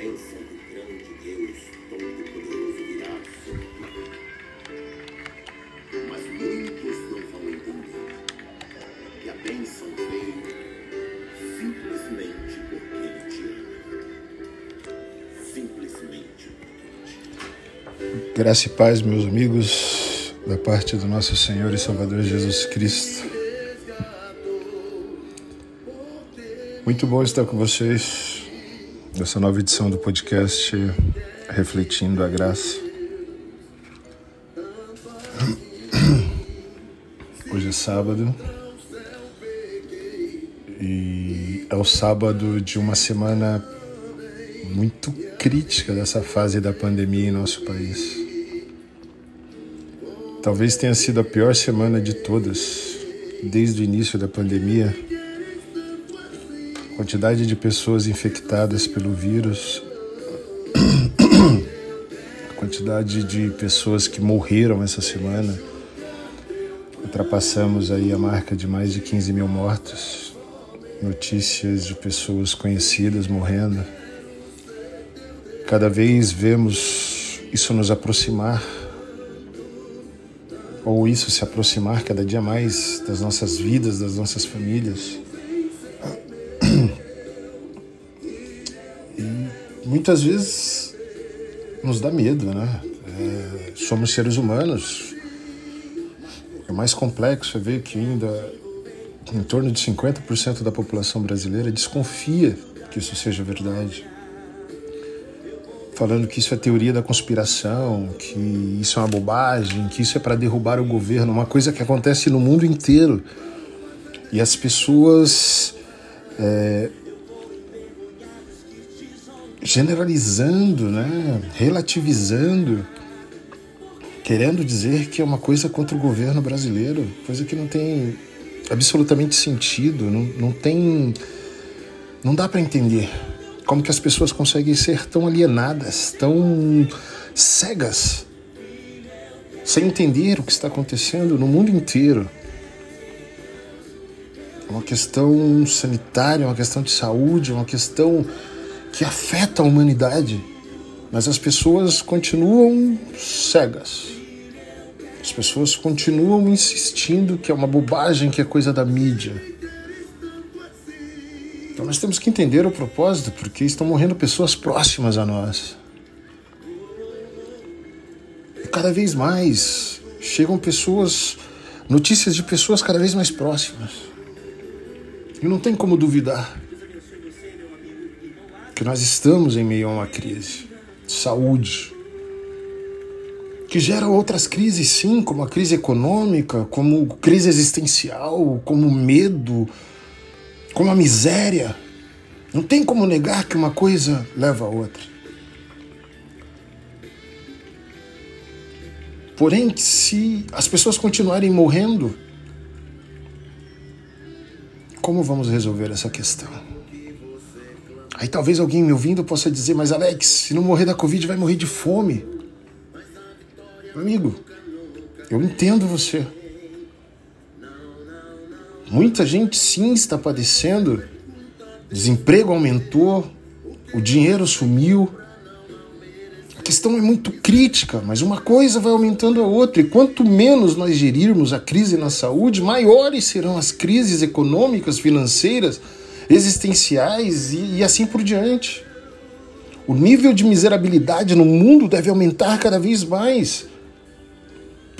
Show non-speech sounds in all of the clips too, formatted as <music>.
bênção do grande Deus Todo-Poderoso virá sobre Mas muitos não vão entender que a bênção veio simplesmente porque Ele te ama. Simplesmente porque Ele te ama. Graça e paz, meus amigos, da parte do nosso Senhor e Salvador Jesus Cristo. Muito bom estar com vocês nessa nova edição do podcast Refletindo a Graça. Hoje é sábado e é o sábado de uma semana muito crítica dessa fase da pandemia em nosso país. Talvez tenha sido a pior semana de todas, desde o início da pandemia. Quantidade de pessoas infectadas pelo vírus, a quantidade de pessoas que morreram essa semana. Ultrapassamos aí a marca de mais de 15 mil mortos. Notícias de pessoas conhecidas morrendo. Cada vez vemos isso nos aproximar, ou isso se aproximar cada dia mais das nossas vidas, das nossas famílias. Muitas vezes nos dá medo, né? É, somos seres humanos. É mais complexo ver que ainda em torno de 50% da população brasileira desconfia que isso seja verdade falando que isso é teoria da conspiração, que isso é uma bobagem, que isso é para derrubar o governo, uma coisa que acontece no mundo inteiro. E as pessoas é, generalizando, né, relativizando, querendo dizer que é uma coisa contra o governo brasileiro, coisa que não tem absolutamente sentido, não, não tem. não dá para entender. Como que as pessoas conseguem ser tão alienadas, tão cegas, sem entender o que está acontecendo no mundo inteiro? É uma questão sanitária, é uma questão de saúde, é uma questão que afeta a humanidade, mas as pessoas continuam cegas. As pessoas continuam insistindo que é uma bobagem, que é coisa da mídia. Então nós temos que entender o propósito, porque estão morrendo pessoas próximas a nós. E cada vez mais chegam pessoas, notícias de pessoas cada vez mais próximas. E não tem como duvidar que nós estamos em meio a uma crise de saúde, que gera outras crises sim, como a crise econômica, como crise existencial, como medo, como a miséria. Não tem como negar que uma coisa leva a outra. Porém, se as pessoas continuarem morrendo, como vamos resolver essa questão? Aí talvez alguém me ouvindo possa dizer, mas Alex, se não morrer da Covid, vai morrer de fome. Amigo, eu entendo você. Muita gente sim está padecendo, desemprego aumentou, o dinheiro sumiu. A questão é muito crítica, mas uma coisa vai aumentando a outra, e quanto menos nós gerirmos a crise na saúde, maiores serão as crises econômicas, financeiras, existenciais e, e assim por diante. O nível de miserabilidade no mundo deve aumentar cada vez mais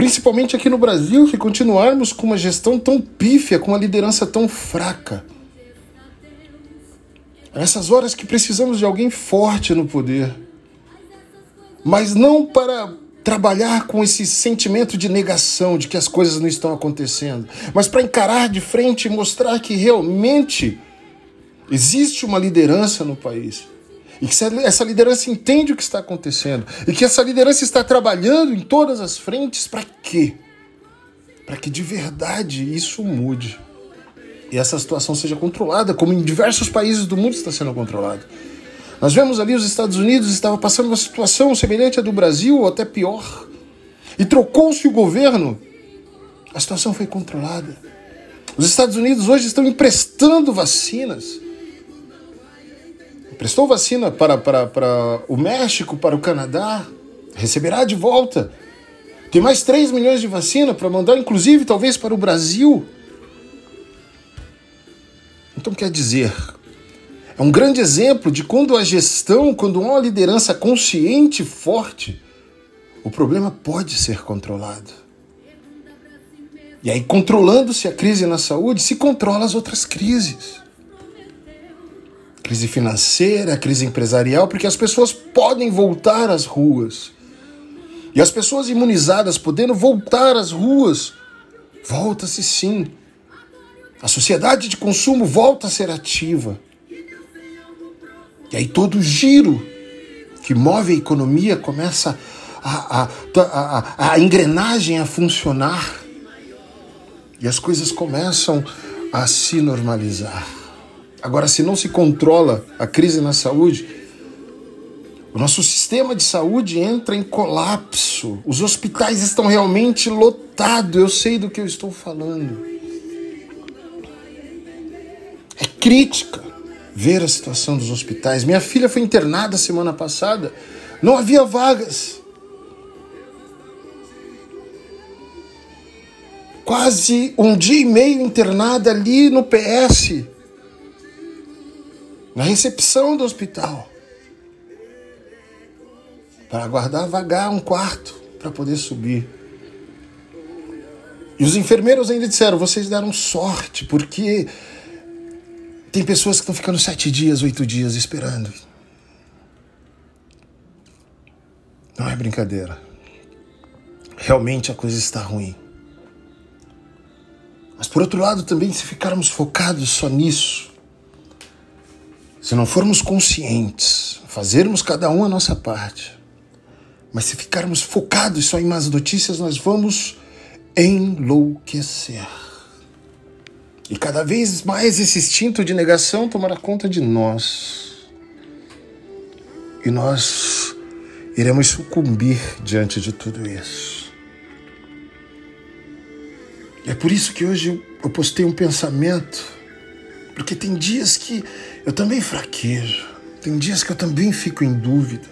principalmente aqui no Brasil, se continuarmos com uma gestão tão pífia, com uma liderança tão fraca. Nessas horas que precisamos de alguém forte no poder, mas não para trabalhar com esse sentimento de negação de que as coisas não estão acontecendo, mas para encarar de frente e mostrar que realmente existe uma liderança no país e que essa liderança entende o que está acontecendo. E que essa liderança está trabalhando em todas as frentes para quê? Para que de verdade isso mude. E essa situação seja controlada, como em diversos países do mundo está sendo controlada. Nós vemos ali os Estados Unidos estava passando uma situação semelhante à do Brasil, ou até pior. E trocou-se o governo, a situação foi controlada. Os Estados Unidos hoje estão emprestando vacinas prestou vacina para, para, para o México, para o Canadá, receberá de volta. Tem mais 3 milhões de vacina para mandar, inclusive, talvez para o Brasil. Então, quer dizer, é um grande exemplo de quando a gestão, quando há uma liderança consciente forte, o problema pode ser controlado. E aí, controlando-se a crise na saúde, se controla as outras crises. Crise financeira, crise empresarial, porque as pessoas podem voltar às ruas. E as pessoas imunizadas podendo voltar às ruas, volta-se sim. A sociedade de consumo volta a ser ativa. E aí todo o giro que move a economia começa a, a, a, a engrenagem a funcionar. E as coisas começam a se normalizar. Agora, se não se controla a crise na saúde, o nosso sistema de saúde entra em colapso. Os hospitais estão realmente lotados. Eu sei do que eu estou falando. É crítica ver a situação dos hospitais. Minha filha foi internada semana passada. Não havia vagas. quase um dia e meio internada ali no PS, na recepção do hospital, para aguardar vagar um quarto para poder subir. E os enfermeiros ainda disseram: vocês deram sorte, porque tem pessoas que estão ficando sete dias, oito dias esperando. Não é brincadeira. Realmente a coisa está ruim. Mas por outro lado, também, se ficarmos focados só nisso, se não formos conscientes, fazermos cada um a nossa parte, mas se ficarmos focados só em más notícias, nós vamos enlouquecer. E cada vez mais esse instinto de negação tomará conta de nós. E nós iremos sucumbir diante de tudo isso. E é por isso que hoje eu postei um pensamento, porque tem dias que eu também fraquejo, tem dias que eu também fico em dúvida,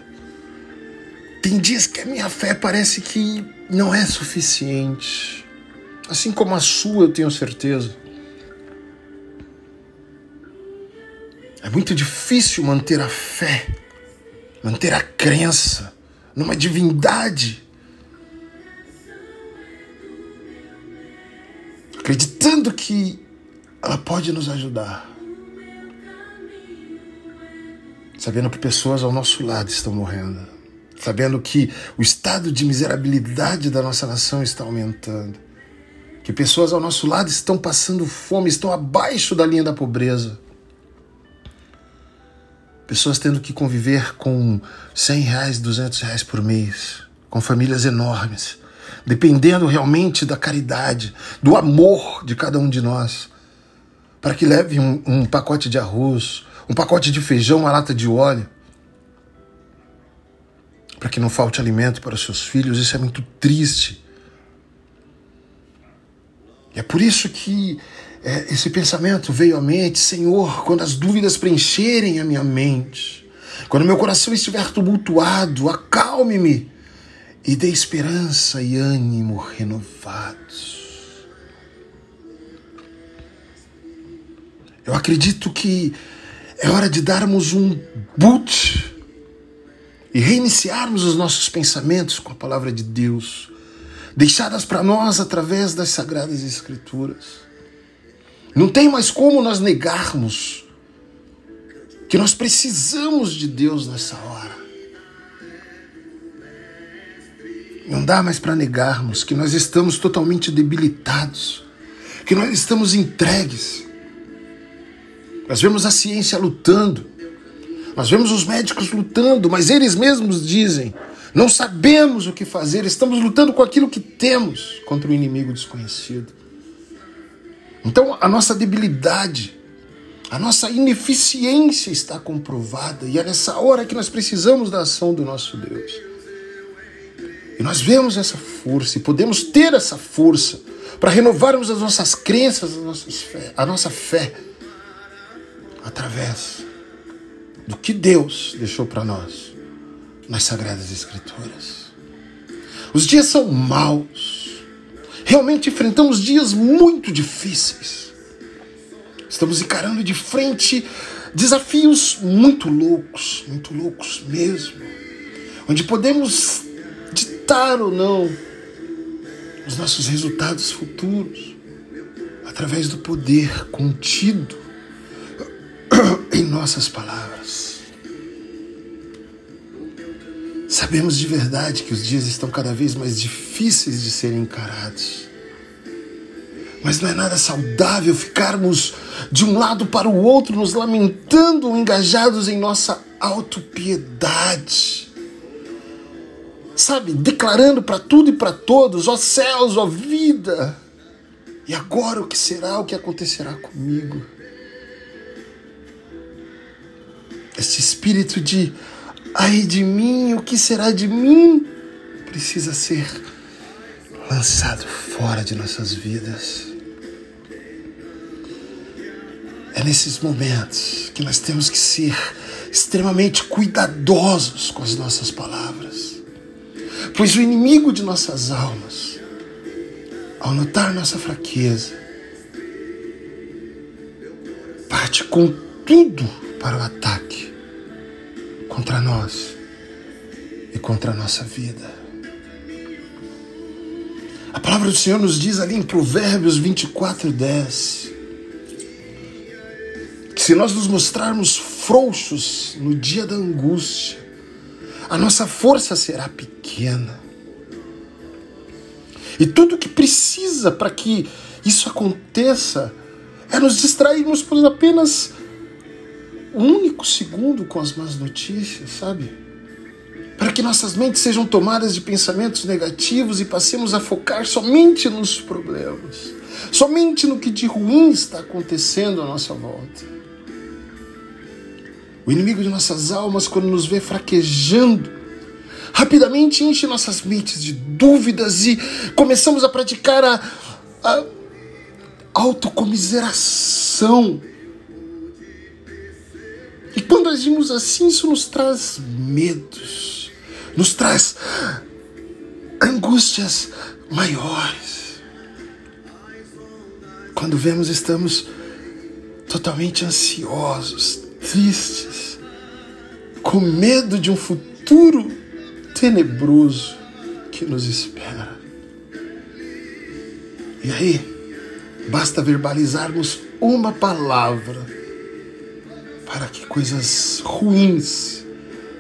tem dias que a minha fé parece que não é suficiente, assim como a sua, eu tenho certeza. É muito difícil manter a fé, manter a crença numa divindade acreditando que ela pode nos ajudar. Sabendo que pessoas ao nosso lado estão morrendo. Sabendo que o estado de miserabilidade da nossa nação está aumentando. Que pessoas ao nosso lado estão passando fome, estão abaixo da linha da pobreza. Pessoas tendo que conviver com 100 reais, 200 reais por mês, com famílias enormes dependendo realmente da caridade, do amor de cada um de nós, para que leve um, um pacote de arroz, um pacote de feijão, uma lata de óleo, para que não falte alimento para seus filhos. Isso é muito triste. E é por isso que é, esse pensamento veio à mente, Senhor, quando as dúvidas preencherem a minha mente, quando meu coração estiver tumultuado, acalme-me e dê esperança e ânimo renovados. Eu acredito que é hora de darmos um boot e reiniciarmos os nossos pensamentos com a palavra de Deus, deixadas para nós através das Sagradas Escrituras. Não tem mais como nós negarmos que nós precisamos de Deus nessa hora. Não dá mais para negarmos que nós estamos totalmente debilitados, que nós estamos entregues. Nós vemos a ciência lutando, nós vemos os médicos lutando, mas eles mesmos dizem: não sabemos o que fazer, estamos lutando com aquilo que temos contra o inimigo desconhecido. Então a nossa debilidade, a nossa ineficiência está comprovada e é nessa hora que nós precisamos da ação do nosso Deus. E nós vemos essa força e podemos ter essa força para renovarmos as nossas crenças, a nossa fé, a nossa fé através do que Deus deixou para nós nas Sagradas Escrituras. Os dias são maus. Realmente enfrentamos dias muito difíceis. Estamos encarando de frente desafios muito loucos, muito loucos mesmo, onde podemos ditar ou não os nossos resultados futuros através do poder contido <coughs> em nossas palavras. Sabemos de verdade que os dias estão cada vez mais difíceis de serem encarados. Mas não é nada saudável ficarmos de um lado para o outro nos lamentando, engajados em nossa autopiedade. Sabe, declarando para tudo e para todos, ó céus, ó vida. E agora o que será, o que acontecerá comigo? Este espírito de ai de mim, o que será de mim? Precisa ser lançado fora de nossas vidas. É nesses momentos que nós temos que ser extremamente cuidadosos com as nossas palavras. Pois o inimigo de nossas almas, ao notar nossa fraqueza, parte com tudo para o ataque contra nós e contra a nossa vida. A palavra do Senhor nos diz ali em Provérbios 24, 10 se nós nos mostrarmos frouxos no dia da angústia, a nossa força será pequena. E tudo que precisa para que isso aconteça é nos distrairmos por apenas um único segundo com as más notícias, sabe? Para que nossas mentes sejam tomadas de pensamentos negativos e passemos a focar somente nos problemas, somente no que de ruim está acontecendo à nossa volta. O inimigo de nossas almas, quando nos vê fraquejando, rapidamente enche nossas mentes de dúvidas e começamos a praticar a, a autocomiseração. E quando agimos assim, isso nos traz medos, nos traz angústias maiores. Quando vemos, estamos totalmente ansiosos, tristes, com medo de um futuro tenebroso que nos espera. E aí, basta verbalizarmos uma palavra para que coisas ruins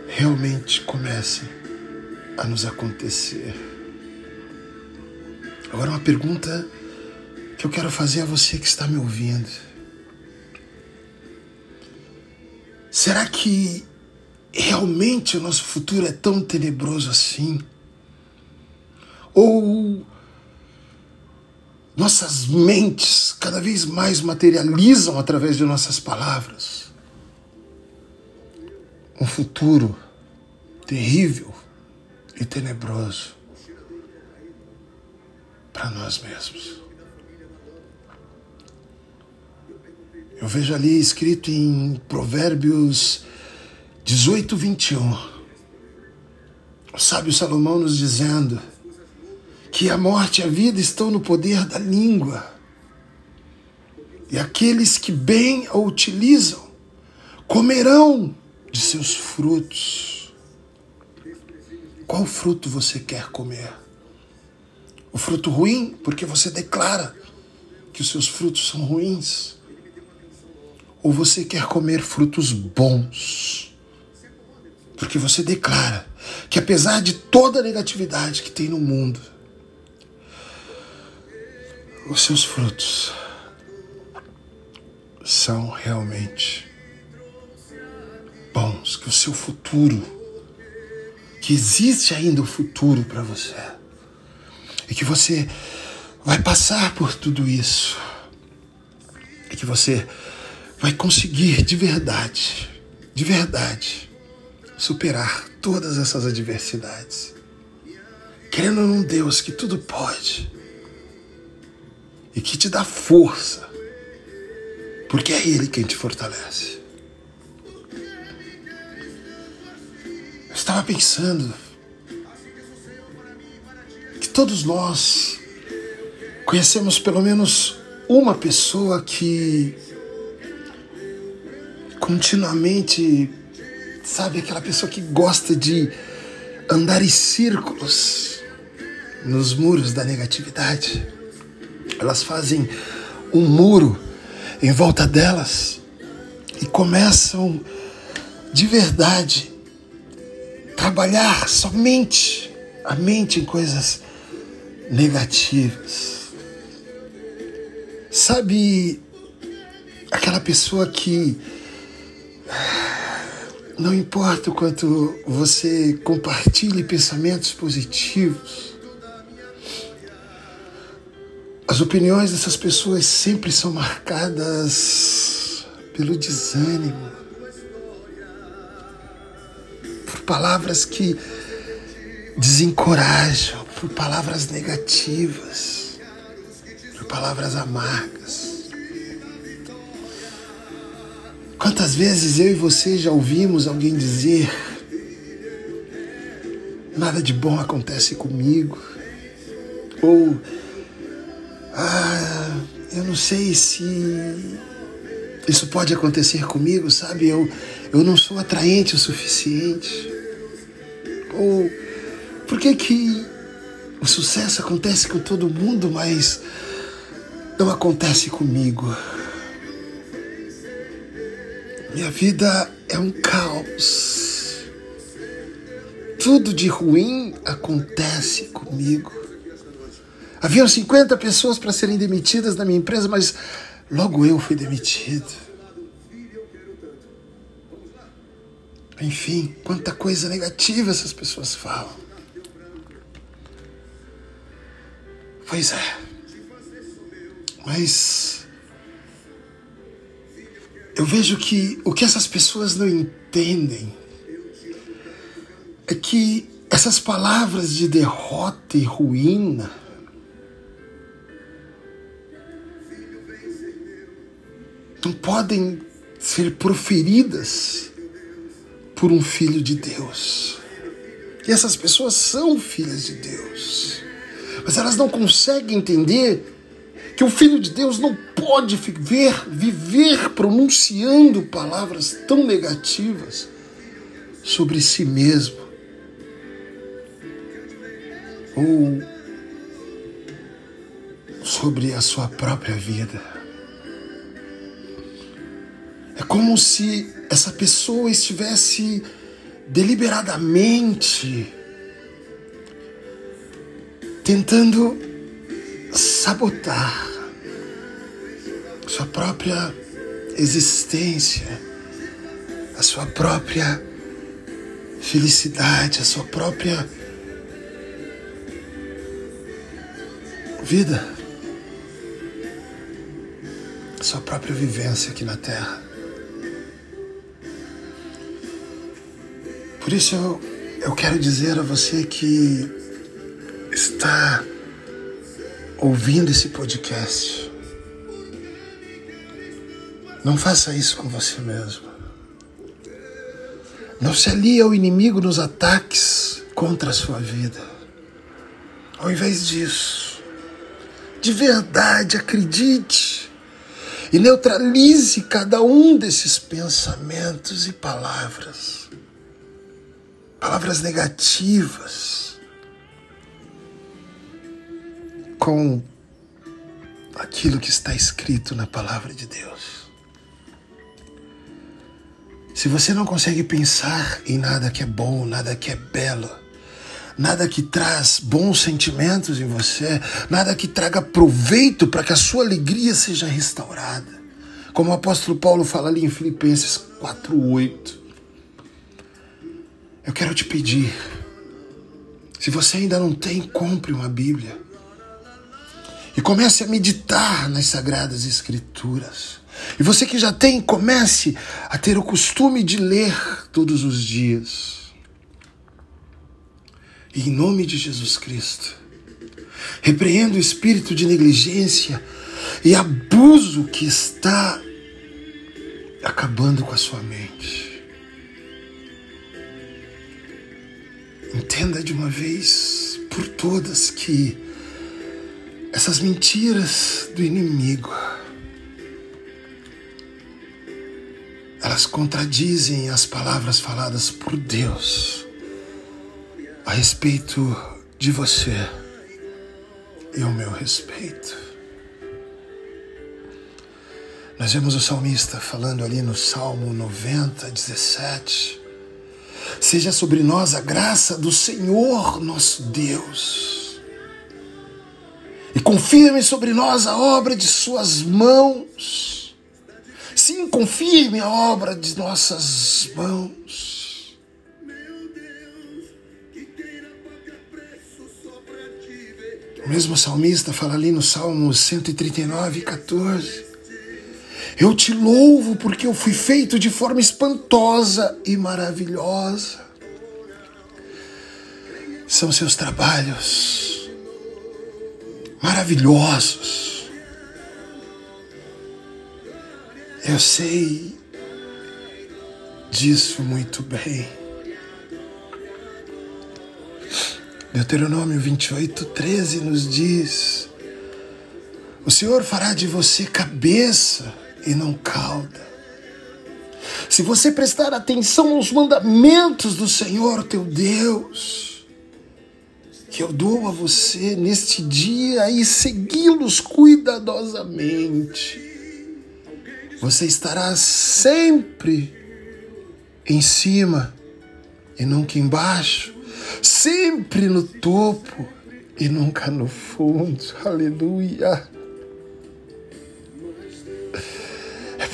realmente comecem a nos acontecer. Agora, uma pergunta que eu quero fazer a você que está me ouvindo. Será que realmente o nosso futuro é tão tenebroso assim? Ou nossas mentes cada vez mais materializam através de nossas palavras um futuro terrível e tenebroso para nós mesmos? Eu vejo ali escrito em Provérbios 18, 21. O sábio Salomão nos dizendo que a morte e a vida estão no poder da língua. E aqueles que bem a utilizam comerão de seus frutos. Qual fruto você quer comer? O fruto ruim, porque você declara que os seus frutos são ruins ou você quer comer frutos bons? Porque você declara que apesar de toda a negatividade que tem no mundo, os seus frutos são realmente bons, que o seu futuro, que existe ainda o futuro para você, e que você vai passar por tudo isso, e que você vai conseguir de verdade, de verdade, superar todas essas adversidades. Querendo num Deus que tudo pode e que te dá força, porque é Ele quem te fortalece. Estava pensando que todos nós conhecemos pelo menos uma pessoa que continuamente, sabe, aquela pessoa que gosta de andar em círculos nos muros da negatividade. Elas fazem um muro em volta delas e começam de verdade trabalhar somente a mente em coisas negativas. Sabe aquela pessoa que não importa o quanto você compartilhe pensamentos positivos, as opiniões dessas pessoas sempre são marcadas pelo desânimo, palavras que desencorajam, por palavras negativas, por palavras amargas. Quantas vezes eu e você já ouvimos alguém dizer: nada de bom acontece comigo? Ou, ah, eu não sei se isso pode acontecer comigo, sabe? Eu, eu não sou atraente o suficiente. Ou, por que que o sucesso acontece com todo mundo, mas não acontece comigo? Minha vida é um caos. Tudo de ruim acontece comigo. Haviam 50 pessoas para serem demitidas na minha empresa, mas logo eu fui demitido. Enfim, quanta coisa negativa essas pessoas falam. Pois é. Mas eu vejo que o que essas pessoas não entendem é que essas palavras de derrota e ruína não podem ser proferidas por um filho de Deus. E essas pessoas são filhas de Deus, mas elas não conseguem entender que o Filho de Deus não pode viver, viver pronunciando palavras tão negativas sobre si mesmo. Ou sobre a sua própria vida. É como se essa pessoa estivesse deliberadamente tentando sabotar sua própria existência, a sua própria felicidade, a sua própria vida, a sua própria vivência aqui na Terra. Por isso eu, eu quero dizer a você que está ouvindo esse podcast não faça isso com você mesmo. Não se alie ao inimigo nos ataques contra a sua vida. Ao invés disso, de verdade acredite e neutralize cada um desses pensamentos e palavras. Palavras negativas com aquilo que está escrito na palavra de Deus. Se você não consegue pensar em nada que é bom, nada que é belo, nada que traz bons sentimentos em você, nada que traga proveito para que a sua alegria seja restaurada, como o apóstolo Paulo fala ali em Filipenses 4:8. Quero te pedir, se você ainda não tem, compre uma Bíblia e comece a meditar nas sagradas escrituras. E você que já tem, comece a ter o costume de ler todos os dias. E em nome de Jesus Cristo, repreendo o espírito de negligência e abuso que está acabando com a sua mente. Entenda de uma vez por todas que essas mentiras do inimigo elas contradizem as palavras faladas por Deus a respeito de você e o meu respeito. Nós vemos o salmista falando ali no Salmo 90, 17. Seja sobre nós a graça do Senhor nosso Deus. E confirme sobre nós a obra de Suas mãos. Sim, confirme a obra de nossas mãos. O mesmo salmista fala ali no Salmo 139, 14. Eu te louvo porque eu fui feito de forma espantosa e maravilhosa. São seus trabalhos maravilhosos. Eu sei disso muito bem. Deuteronômio 28, 13 nos diz: O Senhor fará de você cabeça e não cauda. Se você prestar atenção aos mandamentos do Senhor teu Deus, que eu dou a você neste dia e segui-los cuidadosamente, você estará sempre em cima e nunca embaixo, sempre no topo e nunca no fundo. Aleluia.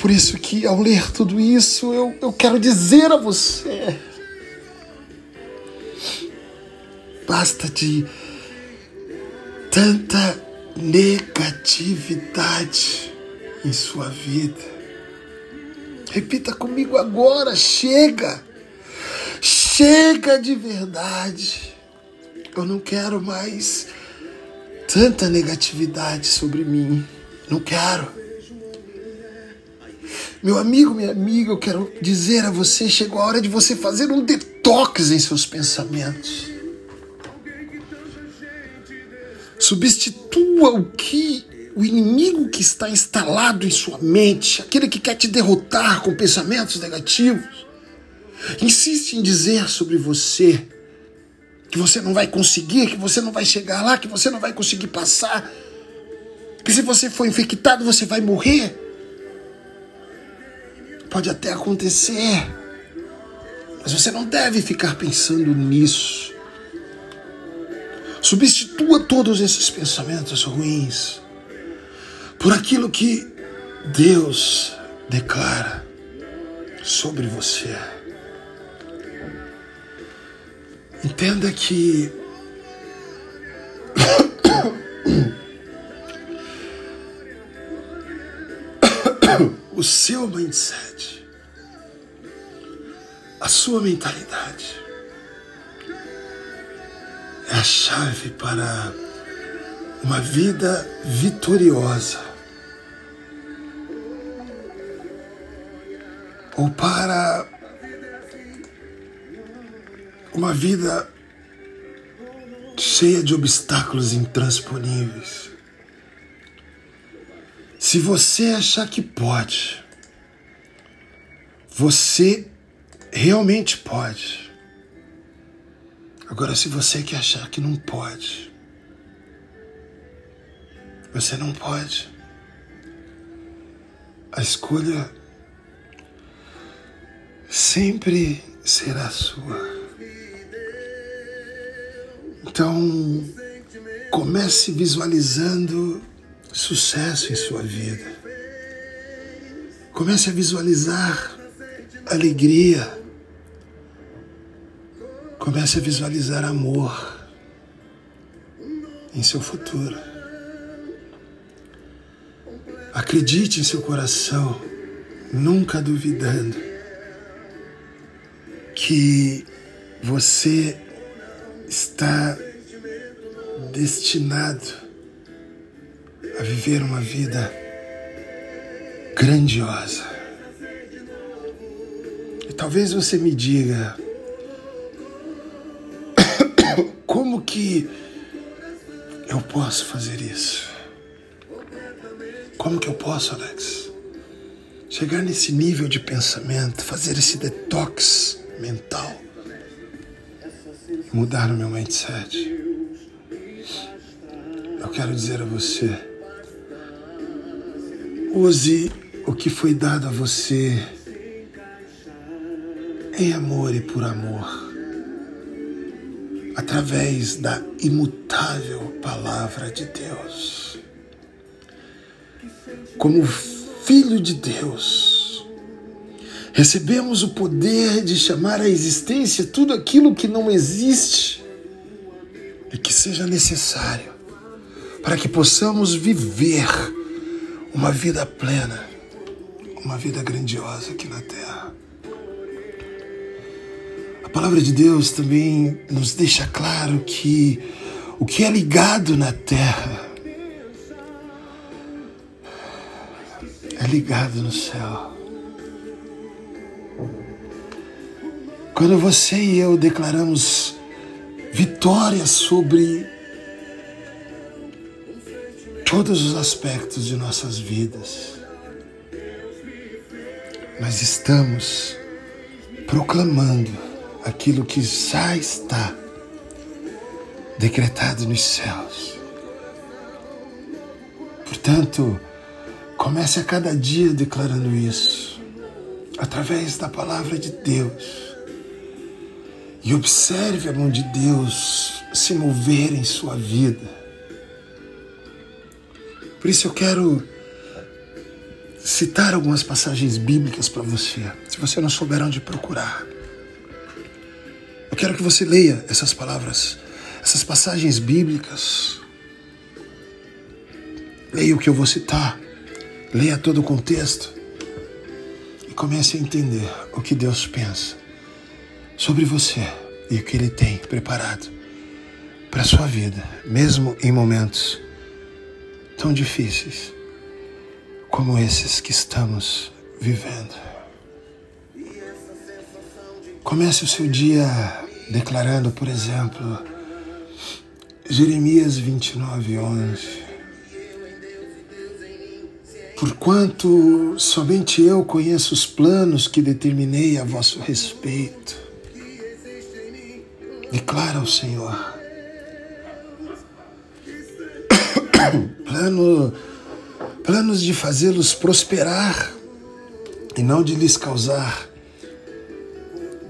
Por isso que ao ler tudo isso, eu, eu quero dizer a você: basta de tanta negatividade em sua vida. Repita comigo agora: chega, chega de verdade. Eu não quero mais tanta negatividade sobre mim. Não quero. Meu amigo, minha amiga, eu quero dizer a você: chegou a hora de você fazer um detox em seus pensamentos. Substitua o que o inimigo que está instalado em sua mente, aquele que quer te derrotar com pensamentos negativos, insiste em dizer sobre você que você não vai conseguir, que você não vai chegar lá, que você não vai conseguir passar, que se você for infectado você vai morrer. Pode até acontecer, mas você não deve ficar pensando nisso. Substitua todos esses pensamentos ruins por aquilo que Deus declara sobre você. Entenda que o seu mindset, a sua mentalidade. É a chave para uma vida vitoriosa. Ou para uma vida cheia de obstáculos intransponíveis. Se você achar que pode, você realmente pode. Agora, se você quer achar que não pode, você não pode. A escolha sempre será sua. Então, comece visualizando sucesso em sua vida. Comece a visualizar alegria. Comece a visualizar amor em seu futuro. Acredite em seu coração, nunca duvidando que você está destinado a viver uma vida grandiosa. E talvez você me diga, <coughs> que eu posso fazer isso? Como que eu posso, Alex? Chegar nesse nível de pensamento, fazer esse detox mental, mudar o meu mindset. Eu quero dizer a você, use o que foi dado a você em amor e por amor, através da imutável palavra de Deus. Como filho de Deus, recebemos o poder de chamar à existência tudo aquilo que não existe e que seja necessário para que possamos viver uma vida plena, uma vida grandiosa aqui na Terra. A palavra de Deus também nos deixa claro que o que é ligado na Terra é ligado no céu. Quando você e eu declaramos vitória sobre todos os aspectos de nossas vidas. Nós estamos proclamando aquilo que já está decretado nos céus. Portanto, comece a cada dia declarando isso, através da palavra de Deus. E observe a mão de Deus se mover em sua vida por isso eu quero citar algumas passagens bíblicas para você, se você não souber onde procurar. Eu quero que você leia essas palavras, essas passagens bíblicas. Leia o que eu vou citar, leia todo o contexto e comece a entender o que Deus pensa sobre você e o que Ele tem preparado para a sua vida, mesmo em momentos tão difíceis como esses que estamos vivendo. Comece o seu dia declarando, por exemplo, Jeremias 29, 11. Porquanto somente eu conheço os planos que determinei a vosso respeito, declara o Senhor <coughs> <coughs> <coughs> plano, planos de fazê-los prosperar e não de lhes causar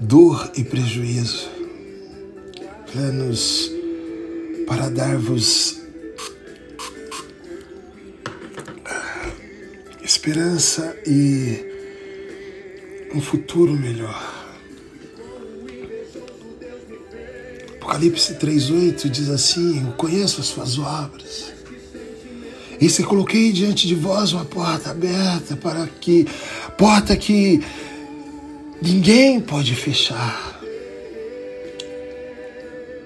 dor e prejuízo. Planos para dar-vos esperança e um futuro melhor. Apocalipse 3,8 diz assim: Eu conheço as suas obras e se coloquei diante de vós uma porta aberta para que porta que ninguém pode fechar.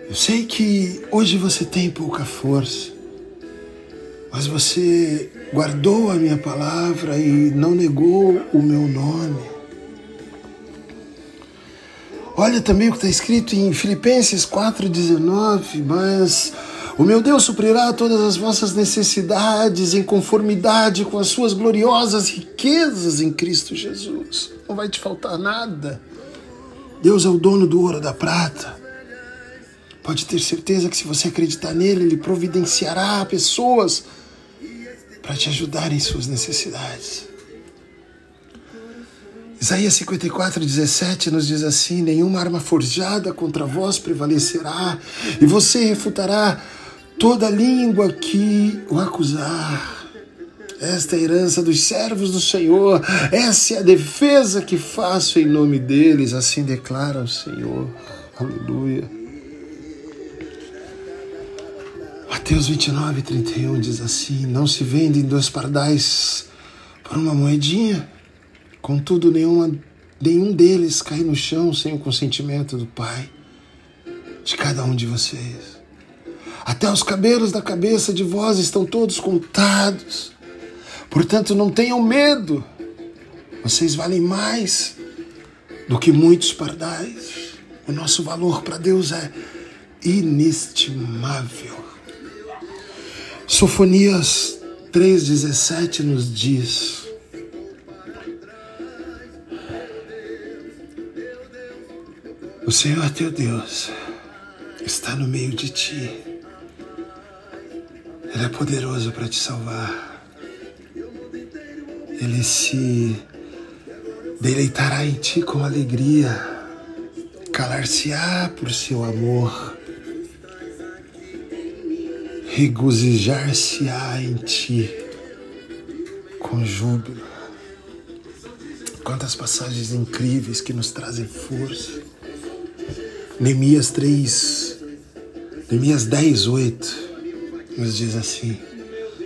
Eu sei que hoje você tem pouca força, mas você guardou a minha palavra e não negou o meu nome. Olha também o que está escrito em Filipenses 4,19, mas o meu Deus suprirá todas as vossas necessidades em conformidade com as suas gloriosas riquezas em Cristo Jesus. Não vai te faltar nada. Deus é o dono do ouro e da prata. Pode ter certeza que se você acreditar nele, ele providenciará pessoas para te ajudar em suas necessidades. Isaías 54, 17 nos diz assim: Nenhuma arma forjada contra vós prevalecerá, e você refutará toda língua que o acusar. Esta é herança dos servos do Senhor, essa é a defesa que faço em nome deles, assim declara o Senhor. Aleluia. Mateus 29, 31 diz assim: Não se vendem dois pardais por uma moedinha, contudo, nenhuma, nenhum deles cai no chão sem o consentimento do Pai de cada um de vocês. Até os cabelos da cabeça de vós estão todos contados. Portanto, não tenham medo. Vocês valem mais do que muitos pardais. O nosso valor para Deus é inestimável. Sofonias 3,17 nos diz: O Senhor teu Deus está no meio de ti. Ele é poderoso para te salvar. Ele se deleitará em ti com alegria, calar-se-á por seu amor, regozijar-se-á em ti com júbilo. Quantas passagens incríveis que nos trazem força. Neemias 3, Neemias 10, 8 nos diz assim: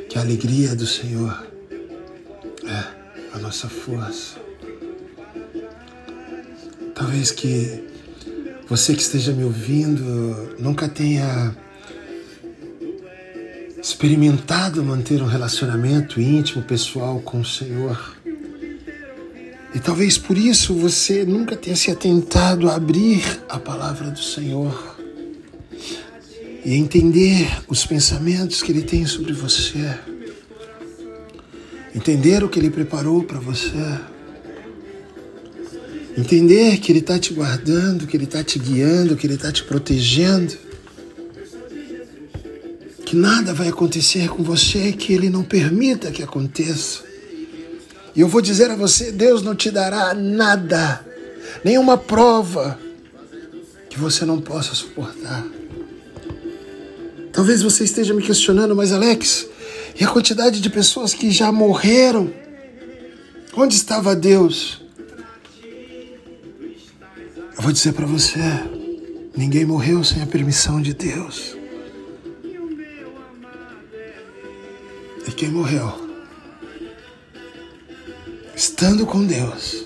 que a alegria do Senhor é a nossa força. Talvez que você que esteja me ouvindo nunca tenha experimentado manter um relacionamento íntimo, pessoal com o Senhor. E talvez por isso você nunca tenha se atentado a abrir a palavra do Senhor e entender os pensamentos que Ele tem sobre você, entender o que Ele preparou para você, entender que Ele está te guardando, que Ele está te guiando, que Ele está te protegendo, que nada vai acontecer com você que Ele não permita que aconteça. E eu vou dizer a você: Deus não te dará nada, nenhuma prova que você não possa suportar. Talvez você esteja me questionando, mas Alex, e a quantidade de pessoas que já morreram? Onde estava Deus? Eu vou dizer para você: ninguém morreu sem a permissão de Deus. E quem morreu? estando com Deus,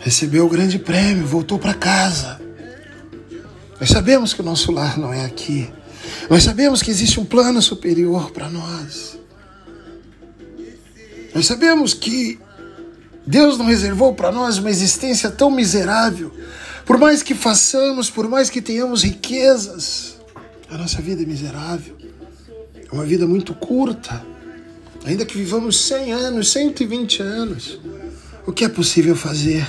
recebeu o grande prêmio, voltou para casa. Nós sabemos que o nosso lar não é aqui. Nós sabemos que existe um plano superior para nós. Nós sabemos que Deus não reservou para nós uma existência tão miserável. Por mais que façamos, por mais que tenhamos riquezas, a nossa vida é miserável. É uma vida muito curta. Ainda que vivamos 100 anos, 120 anos, o que é possível fazer?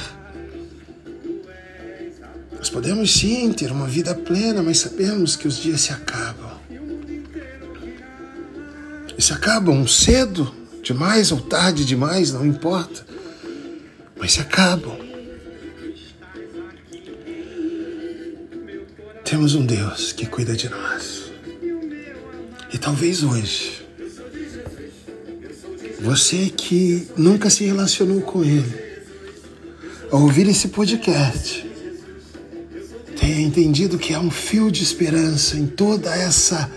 Podemos sim ter uma vida plena, mas sabemos que os dias se acabam. E se acabam cedo demais ou tarde demais, não importa. Mas se acabam. Temos um Deus que cuida de nós. E talvez hoje você que nunca se relacionou com Ele, ao ouvir esse podcast, tenha entendido que há um fio de esperança em toda essa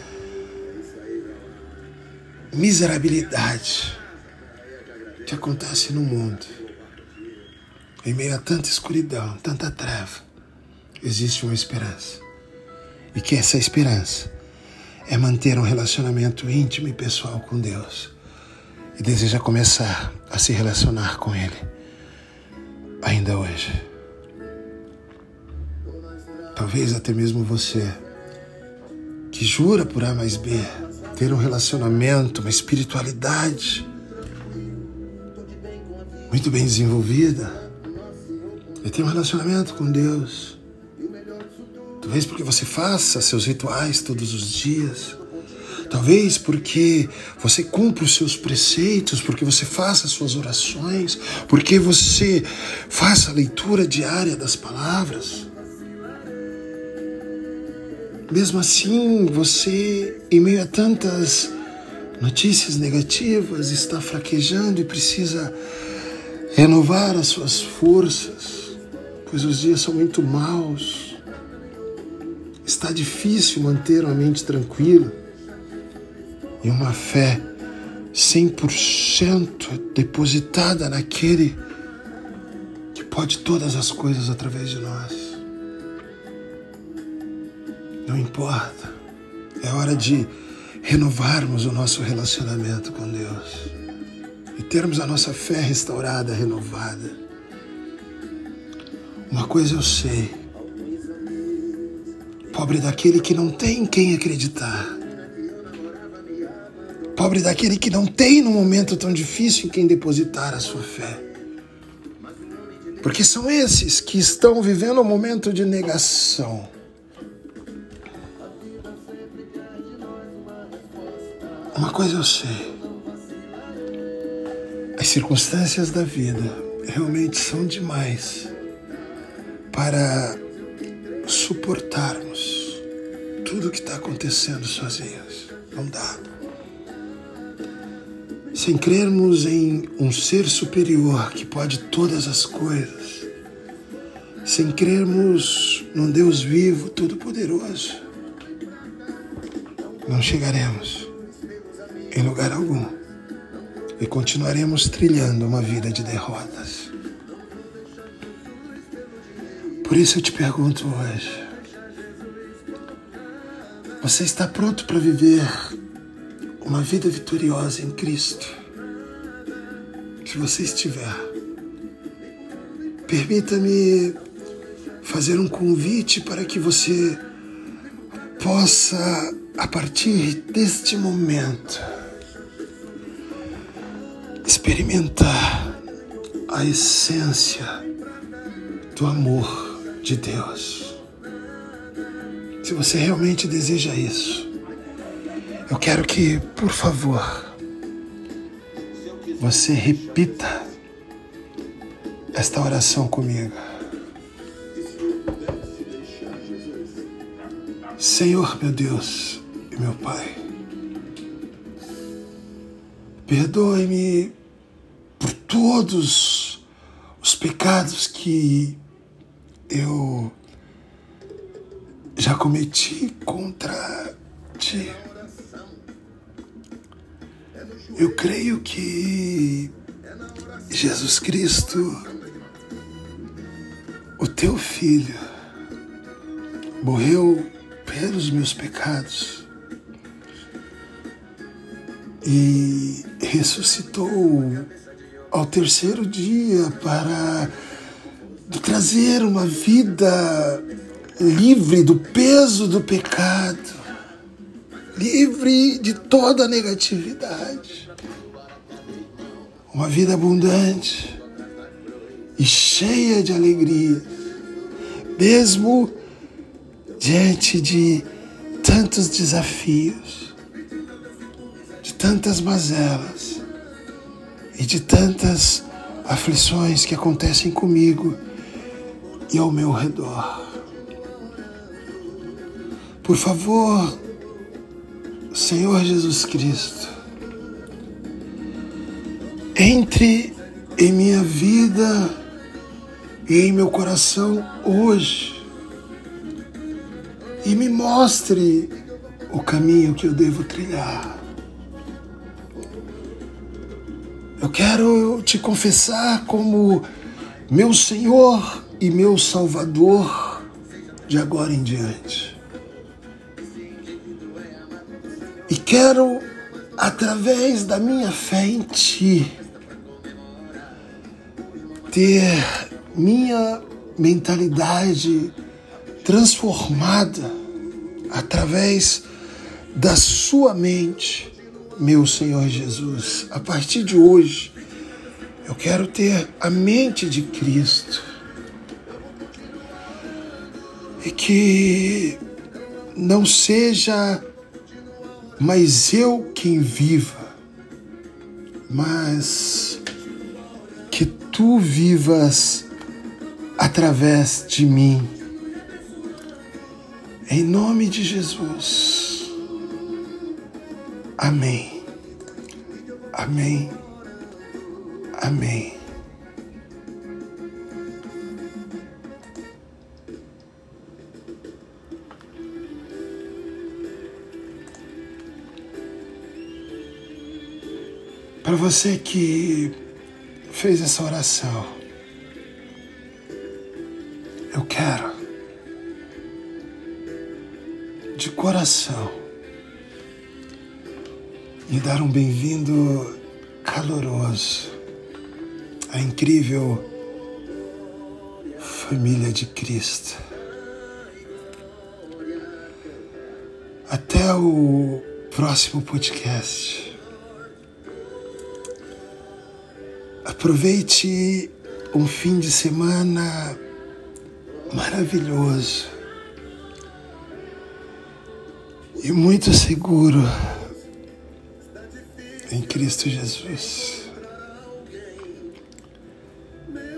miserabilidade que acontece no mundo. Em meio a tanta escuridão, tanta treva, existe uma esperança. E que essa esperança é manter um relacionamento íntimo e pessoal com Deus e deseja começar a se relacionar com Ele ainda hoje. Talvez até mesmo você que jura por A mais B ter um relacionamento, uma espiritualidade muito bem desenvolvida e ter um relacionamento com Deus. Talvez porque você faça seus rituais todos os dias Talvez porque você cumpra os seus preceitos, porque você faça as suas orações, porque você faça a leitura diária das palavras. Mesmo assim, você, em meio a tantas notícias negativas, está fraquejando e precisa renovar as suas forças, pois os dias são muito maus. Está difícil manter uma mente tranquila e uma fé 100% depositada naquele que pode todas as coisas através de nós. Não importa, é hora de renovarmos o nosso relacionamento com Deus e termos a nossa fé restaurada, renovada. Uma coisa eu sei, Pobre daquele que não tem em quem acreditar. Pobre daquele que não tem num momento tão difícil em quem depositar a sua fé. Porque são esses que estão vivendo um momento de negação. Uma coisa eu sei. As circunstâncias da vida realmente são demais para suportarmos tudo o que está acontecendo sozinhos. Não dá. Sem crermos em um ser superior que pode todas as coisas, sem crermos num Deus vivo, todo-poderoso, não chegaremos em lugar algum e continuaremos trilhando uma vida de derrotas. Por isso eu te pergunto hoje: você está pronto para viver uma vida vitoriosa em Cristo? Se você estiver, permita-me fazer um convite para que você possa, a partir deste momento, experimentar a essência do amor de Deus. Se você realmente deseja isso, eu quero que, por favor, você repita esta oração comigo. Senhor, meu Deus e meu Pai, perdoe-me todos os pecados que eu já cometi contra ti. Eu creio que Jesus Cristo, o teu filho, morreu pelos meus pecados e ressuscitou ao terceiro dia para trazer uma vida livre do peso do pecado, livre de toda a negatividade. Uma vida abundante e cheia de alegria, mesmo diante de tantos desafios, de tantas mazelas e de tantas aflições que acontecem comigo e ao meu redor. Por favor, Senhor Jesus Cristo, entre em minha vida e em meu coração hoje e me mostre o caminho que eu devo trilhar. Eu quero te confessar como meu Senhor e meu Salvador de agora em diante. E quero, através da minha fé em Ti, ter minha mentalidade transformada através da Sua mente, meu Senhor Jesus. A partir de hoje, eu quero ter a mente de Cristo e que não seja mais eu quem viva, mas que tu vivas através de mim. Em nome de Jesus. Amém. Amém. Amém. Para você que fez essa oração, eu quero, de coração, lhe dar um bem-vindo caloroso à incrível família de Cristo. Até o próximo podcast. Aproveite um fim de semana maravilhoso e muito seguro Cristo Jesus.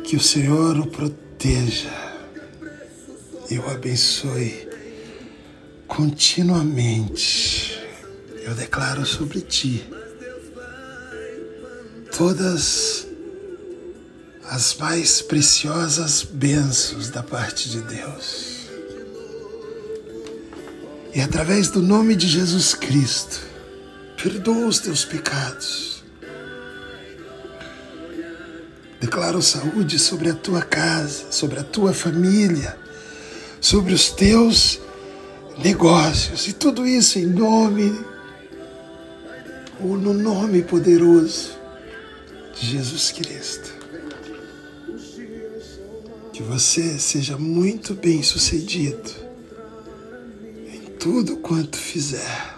Que o Senhor o proteja e o abençoe continuamente. Eu declaro sobre ti todas as mais preciosas bênçãos da parte de Deus. E através do nome de Jesus Cristo, perdoa os teus pecados. Declaro saúde sobre a tua casa, sobre a tua família, sobre os teus negócios e tudo isso em nome ou no nome poderoso de Jesus Cristo. Que você seja muito bem sucedido em tudo quanto fizer.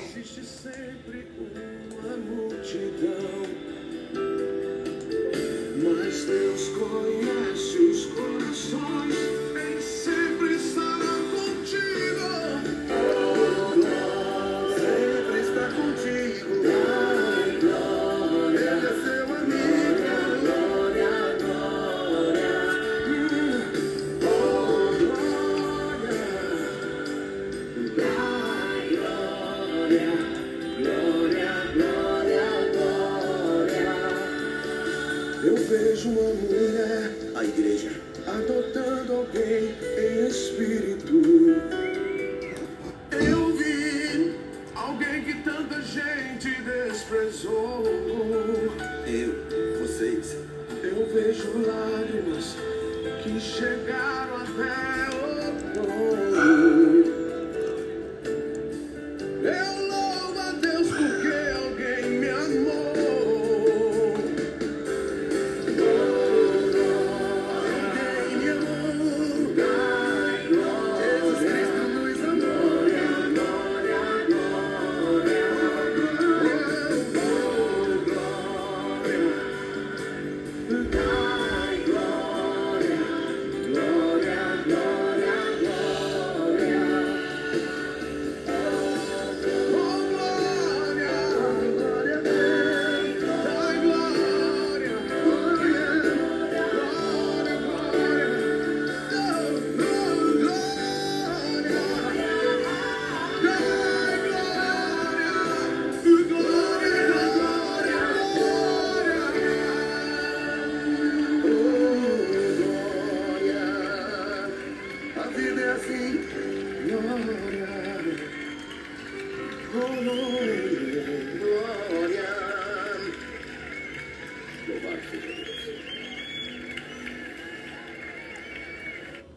Eu, vocês. Eu vejo lágrimas que chegaram até o trono.